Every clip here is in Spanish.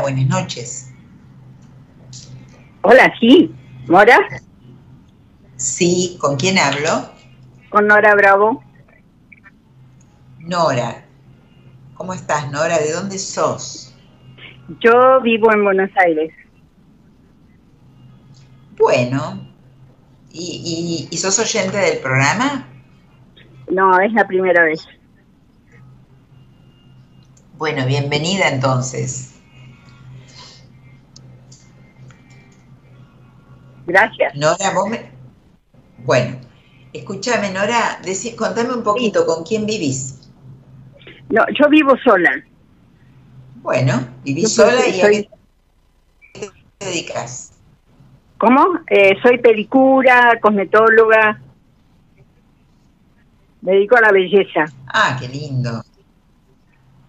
buenas noches. Hola, sí. ¿Nora? Sí, ¿con quién hablo? Con Nora Bravo. Nora. ¿Cómo estás, Nora? ¿De dónde sos? Yo vivo en Buenos Aires. Bueno. ¿Y, y, sos oyente del programa? No, es la primera vez. Bueno, bienvenida entonces. Gracias. Nora, vos me... Bueno, escúchame, Nora, decí, contame un poquito, ¿con quién vivís? No, yo vivo sola. Bueno, vivís sola y a qué te dedicas? ¿Cómo? Eh, soy pedicura, cosmetóloga. Me dedico a la belleza. Ah, qué lindo.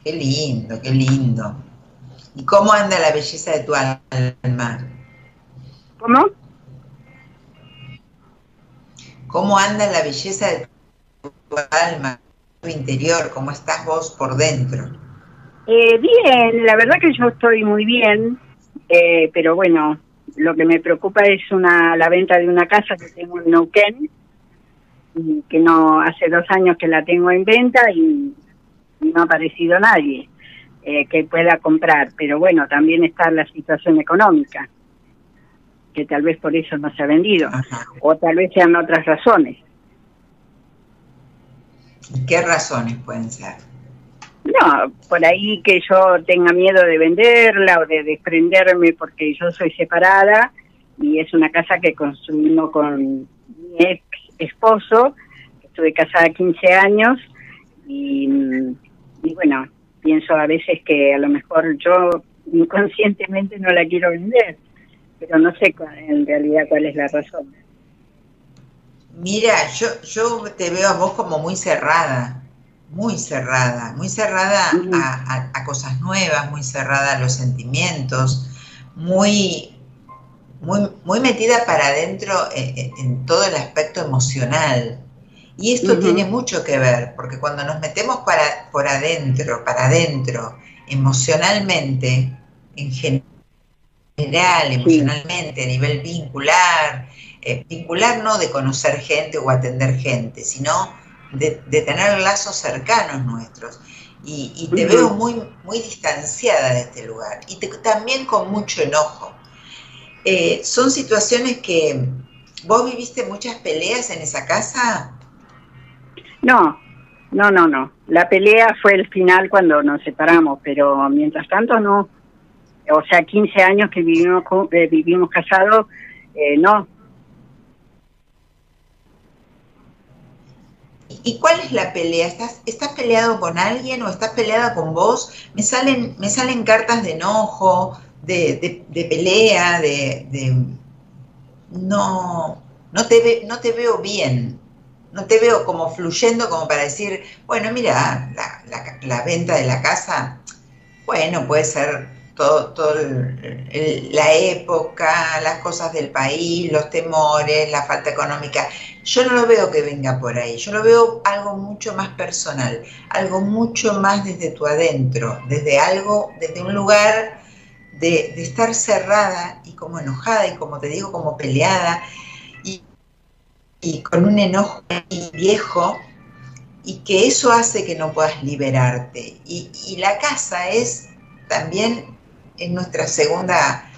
Qué lindo, qué lindo. ¿Y cómo anda la belleza de tu alma? ¿Cómo? ¿Cómo anda la belleza de tu alma, tu interior? ¿Cómo estás vos por dentro? Eh, bien, la verdad que yo estoy muy bien, eh, pero bueno, lo que me preocupa es una la venta de una casa que tengo en Neuquén, que no hace dos años que la tengo en venta y, no ha aparecido nadie eh, que pueda comprar, pero bueno, también está la situación económica que tal vez por eso no se ha vendido, o tal vez sean otras razones. ¿Qué razones pueden ser? No, por ahí que yo tenga miedo de venderla o de desprenderme porque yo soy separada y es una casa que construimos con mi ex esposo, estuve casada 15 años y, y bueno, pienso a veces que a lo mejor yo inconscientemente no la quiero vender pero no sé en realidad cuál es la razón. Mira, yo, yo te veo a vos como muy cerrada, muy cerrada, muy cerrada a, cosas nuevas, muy cerrada a los sentimientos, muy, muy, muy metida para adentro en, todo el aspecto emocional. Y esto tiene mucho que ver, porque cuando nos metemos para, por adentro, para adentro, emocionalmente, en general, general, emocionalmente, a nivel vincular, eh, vincular no de conocer gente o atender gente, sino de, tener lazos cercanos nuestros. Y, te veo muy, muy distanciada de este lugar y también con mucho enojo. Eh, ¿Son situaciones que vos viviste muchas peleas en esa casa? No, no, no, no. La pelea fue el final cuando nos separamos, pero mientras tanto no o sea, 15 años que vivimos, eh, vivimos casados, eh, no. ¿Y cuál es la pelea? ¿Estás, ¿Estás peleado con alguien o estás peleada con vos? Me salen, me salen cartas de enojo, de, de, pelea, de, no, no te no te veo bien, no te veo como fluyendo como para decir, bueno, mira, la, la venta de la casa, bueno, puede ser todo, la época, las cosas del país, los temores, la falta económica. Yo no lo veo que venga por ahí, yo lo veo algo mucho más personal, algo mucho más desde tu adentro, desde algo, desde un lugar de, estar cerrada y como enojada y como te digo, como peleada y, con un enojo viejo y que eso hace que no puedas liberarte. Y la casa es también es nuestra segunda,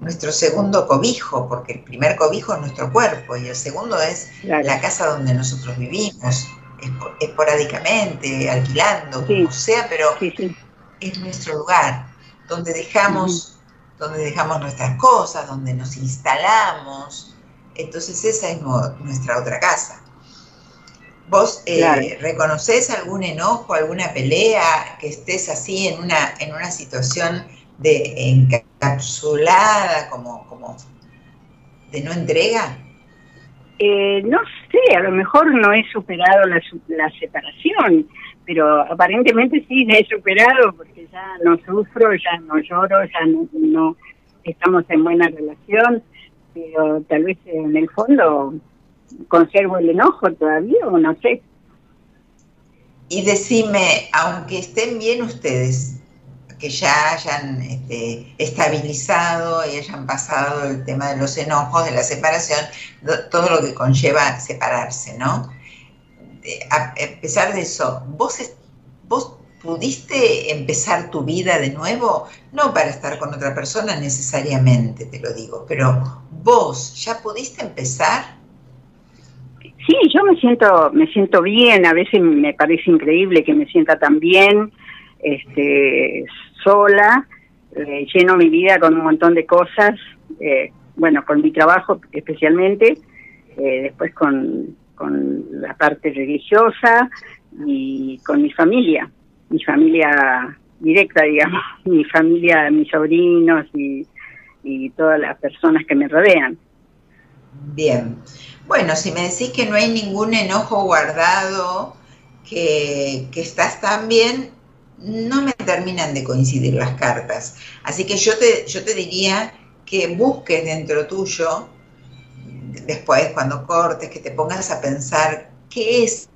nuestro segundo cobijo, porque el primer cobijo es nuestro cuerpo y el segundo es la casa donde nosotros vivimos, esporádicamente, alquilando, como sea, pero es nuestro lugar, donde dejamos, donde dejamos nuestras cosas, donde nos instalamos. Entonces esa es nuestra otra casa. ¿Vos eh, reconoces algún enojo, alguna pelea, que estés así en una, en una situación de encapsulada, como, como de no entrega? Eh, no sé, a lo mejor no he superado la, la separación, pero aparentemente sí la he superado porque ya no sufro, ya no lloro, ya no, estamos en buena relación, pero tal vez en el fondo conservo el enojo todavía o no sé. Y decime, aunque estén bien ustedes, que ya hayan este, estabilizado y hayan pasado el tema de los enojos, de la separación, todo lo que conlleva separarse, ¿no? A, pesar de eso, ¿vos, vos pudiste empezar tu vida de nuevo? No para estar con otra persona necesariamente, te lo digo, pero vos ya pudiste empezar Sí, yo me siento, me siento bien, a veces me parece increíble que me sienta tan bien, este, sola, eh, lleno mi vida con un montón de cosas, eh, bueno, con mi trabajo especialmente, eh, después con, con la parte religiosa y con mi familia, mi familia directa, digamos, mi familia, mis sobrinos y, y todas las personas que me rodean. Bien. Bueno, si me decís que no hay ningún enojo guardado, que, estás tan bien, no me terminan de coincidir las cartas. Así que yo te, yo te diría que busques dentro tuyo, después cuando cortes, que te pongas a pensar qué es,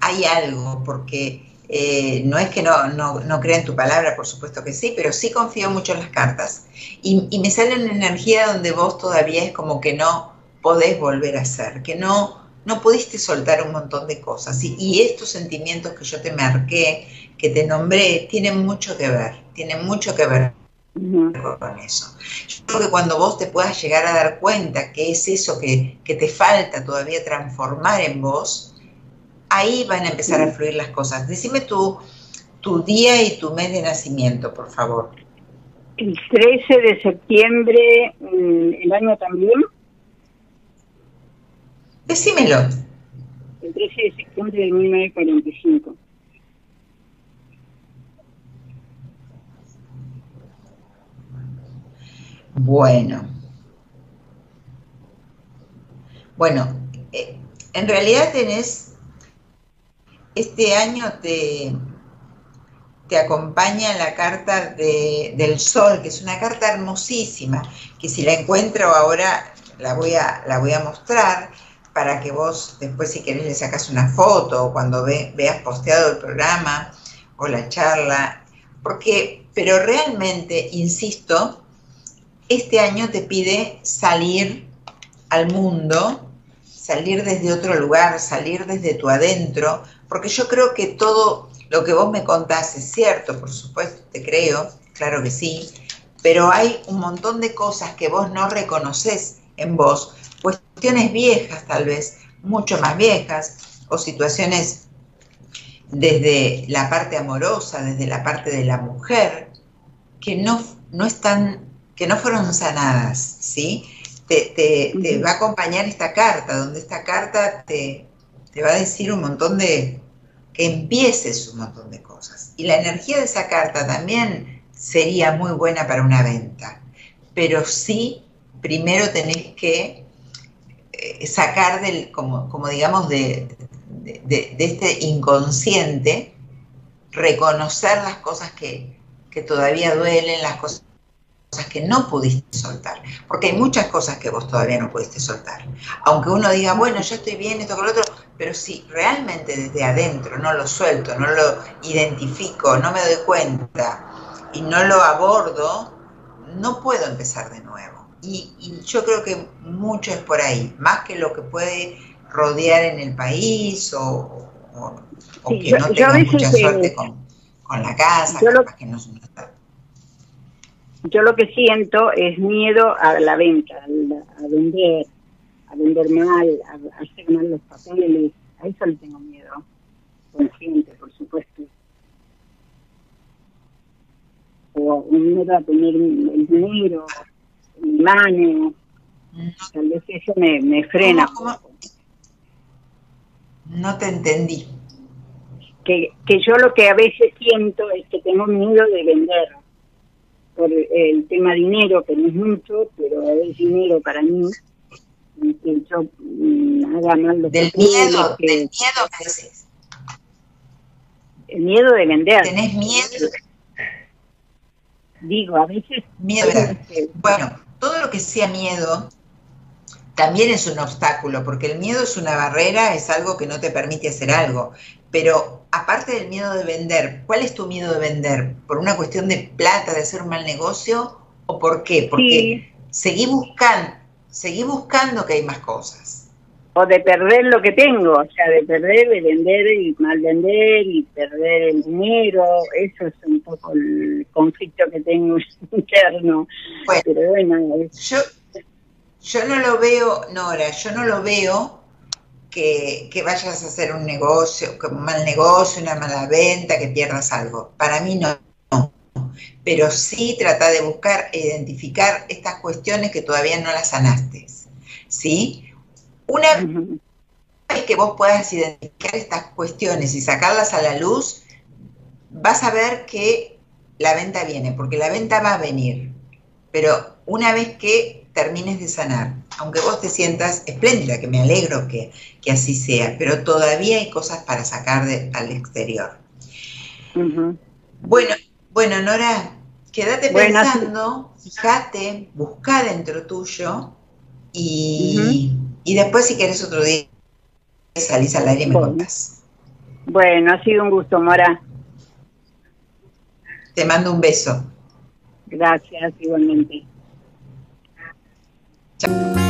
hay algo, porque eh, no es que no, no, crea en tu palabra, por supuesto que sí, pero sí confío mucho en las cartas. Y, y me sale una energía donde vos todavía es como que no, podés volver a ser, que no, no pudiste soltar un montón de cosas. Y, estos sentimientos que yo te marqué, que te nombré, tienen mucho que ver, tienen mucho que ver con eso. Yo creo que cuando vos te puedas llegar a dar cuenta que es eso que, que te falta todavía transformar en vos, ahí van a empezar a fluir las cosas. Decime tu, tu día y tu mes de nacimiento, por favor. El 13 de septiembre, mm, el año también, Decímelo. El 13 de septiembre de 1945. Bueno. Bueno, eh, en realidad tenés, este año te, te acompaña la carta de, del sol, que es una carta hermosísima, que si la encuentro ahora la voy a, la voy a mostrar para que vos después si querés le sacas una foto o cuando veas posteado el programa o la charla, porque, pero realmente, insisto, este año te pide salir al mundo, salir desde otro lugar, salir desde tu adentro, porque yo creo que todo lo que vos me contás es cierto, por supuesto, te creo, claro que sí, pero hay un montón de cosas que vos no reconoces en vos, cuestiones viejas tal vez, mucho más viejas, o situaciones desde la parte amorosa, desde la parte de la mujer, que no, no están, que no fueron sanadas, ¿sí? Te, va a acompañar esta carta, donde esta carta te, te va a decir un montón de, que empieces un montón de cosas. Y la energía de esa carta también sería muy buena para una venta, pero sí, primero tenés que eh, sacar del, como, como digamos, de, de, este inconsciente, reconocer las cosas que, que todavía duelen, las cosas que no pudiste soltar, porque hay muchas cosas que vos todavía no pudiste soltar. Aunque uno diga, bueno, yo estoy bien, esto con lo otro, pero si realmente desde adentro no lo suelto, no lo identifico, no me doy cuenta y no lo abordo, no puedo empezar de nuevo. Y, yo creo que mucho es por ahí, más que lo que puede rodear en el país o, que no tenga mucha suerte con, la casa, yo lo, que no, Yo lo que siento es miedo a la venta, a, vender, a vender mal, a, hacer mal los papeles, a eso le tengo miedo, consciente, por supuesto. O un miedo a tener el dinero, mi mano. Tal vez eso me, me frena. No te entendí. Que, que yo lo que a veces siento es que tengo miedo de vender por el tema dinero, que no es mucho, pero es dinero para mí. Que yo haga mal lo del miedo, del miedo a veces. El miedo de vender. ¿Tenés miedo? Digo, a veces... Miedo. Bueno, todo lo que sea miedo, también es un obstáculo, porque el miedo es una barrera, es algo que no te permite hacer algo. Pero aparte del miedo de vender, ¿cuál es tu miedo de vender? ¿Por una cuestión de plata, de hacer un mal negocio? ¿O por qué? Porque seguí buscando, seguí buscando que hay más cosas o de perder lo que tengo, o sea, de perder, de vender y mal vender y perder el dinero, eso es un poco el conflicto que tengo interno. Pero bueno, yo, yo no lo veo, Nora, yo no lo veo que, que, vayas a hacer un negocio, un mal negocio, una mala venta, que pierdas algo. Para mí no. Pero sí trata de buscar e identificar estas cuestiones que todavía no las sanaste. ¿Sí? Una vez que vos puedas identificar estas cuestiones y sacarlas a la luz, vas a ver que la venta viene, porque la venta va a venir. Pero una vez que termines de sanar, aunque vos te sientas espléndida, que me alegro que, así sea, pero todavía hay cosas para sacar al exterior. Bueno, bueno, Nora, quédate pensando, fíjate, busca dentro tuyo y, y después, si quieres otro día, salís al aire y me contás. Bueno, ha sido un gusto, Mora. Te mando un beso. Gracias, igualmente. 讲。